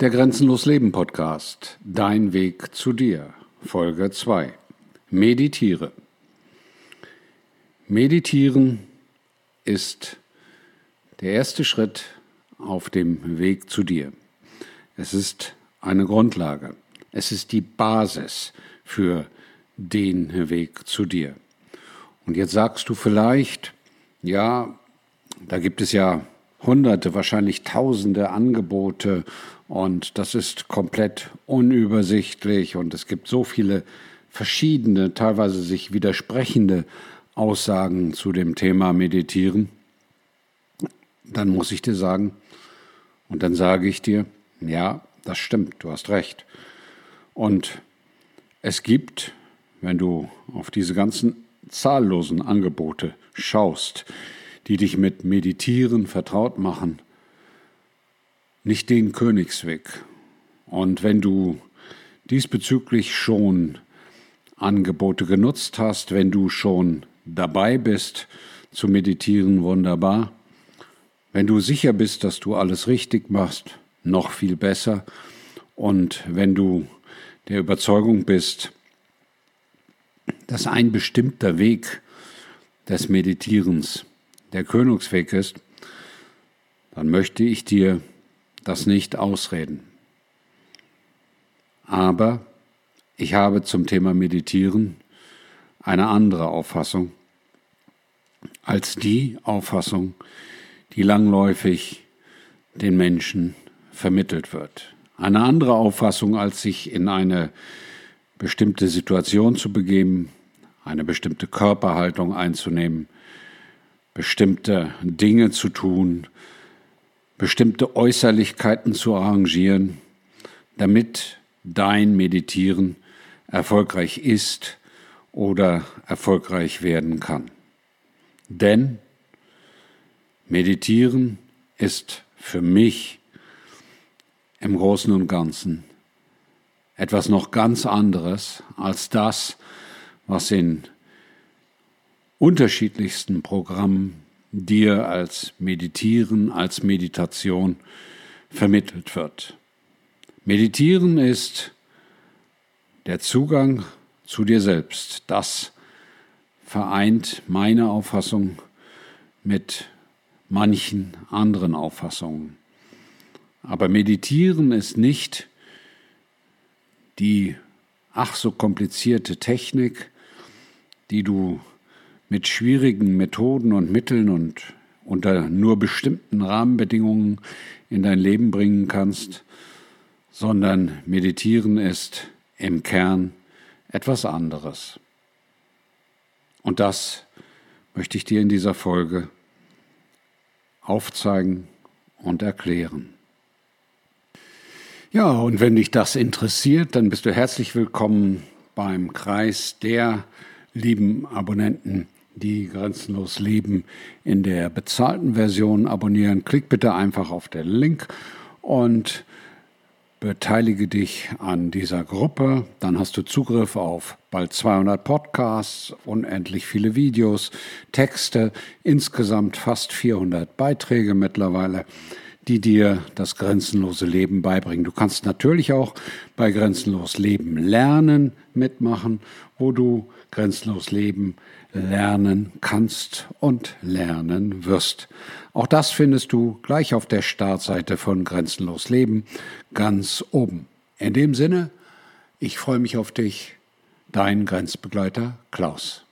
Der Grenzenlos Leben Podcast. Dein Weg zu dir. Folge 2. Meditiere. Meditieren ist der erste Schritt auf dem Weg zu dir. Es ist eine Grundlage. Es ist die Basis für den Weg zu dir. Und jetzt sagst du vielleicht, ja, da gibt es ja hunderte, wahrscheinlich tausende Angebote und das ist komplett unübersichtlich und es gibt so viele verschiedene, teilweise sich widersprechende Aussagen zu dem Thema Meditieren. Dann muss ich dir sagen, und dann sage ich dir, ja, das stimmt, du hast recht. Und es gibt, wenn du auf diese ganzen zahllosen Angebote schaust, die dich mit Meditieren vertraut machen, nicht den Königsweg. Und wenn du diesbezüglich schon Angebote genutzt hast, wenn du schon dabei bist zu meditieren, wunderbar. Wenn du sicher bist, dass du alles richtig machst, noch viel besser. Und wenn du der Überzeugung bist, dass ein bestimmter Weg des Meditierens der Königsweg ist, dann möchte ich dir das nicht ausreden. Aber ich habe zum Thema Meditieren eine andere Auffassung als die Auffassung, die langläufig den Menschen vermittelt wird. Eine andere Auffassung, als sich in eine bestimmte Situation zu begeben, eine bestimmte Körperhaltung einzunehmen, bestimmte Dinge zu tun, bestimmte Äußerlichkeiten zu arrangieren, damit dein Meditieren erfolgreich ist oder erfolgreich werden kann. Denn Meditieren ist für mich im Großen und Ganzen etwas noch ganz anderes als das, was in unterschiedlichsten Programmen dir als Meditieren, als Meditation vermittelt wird. Meditieren ist der Zugang zu dir selbst. Das vereint meine Auffassung mit manchen anderen Auffassungen. Aber meditieren ist nicht die ach so komplizierte Technik, die du mit schwierigen Methoden und Mitteln und unter nur bestimmten Rahmenbedingungen in dein Leben bringen kannst, sondern meditieren ist im Kern etwas anderes. Und das möchte ich dir in dieser Folge aufzeigen und erklären. Ja, und wenn dich das interessiert, dann bist du herzlich willkommen beim Kreis der lieben Abonnenten die grenzenlos leben in der bezahlten Version abonnieren. Klick bitte einfach auf den Link und beteilige dich an dieser Gruppe. Dann hast du Zugriff auf bald 200 Podcasts, unendlich viele Videos, Texte, insgesamt fast 400 Beiträge mittlerweile die dir das grenzenlose Leben beibringen. Du kannst natürlich auch bei Grenzenlos Leben lernen mitmachen, wo du grenzenlos Leben lernen kannst und lernen wirst. Auch das findest du gleich auf der Startseite von Grenzenlos Leben ganz oben. In dem Sinne, ich freue mich auf dich, dein Grenzbegleiter Klaus.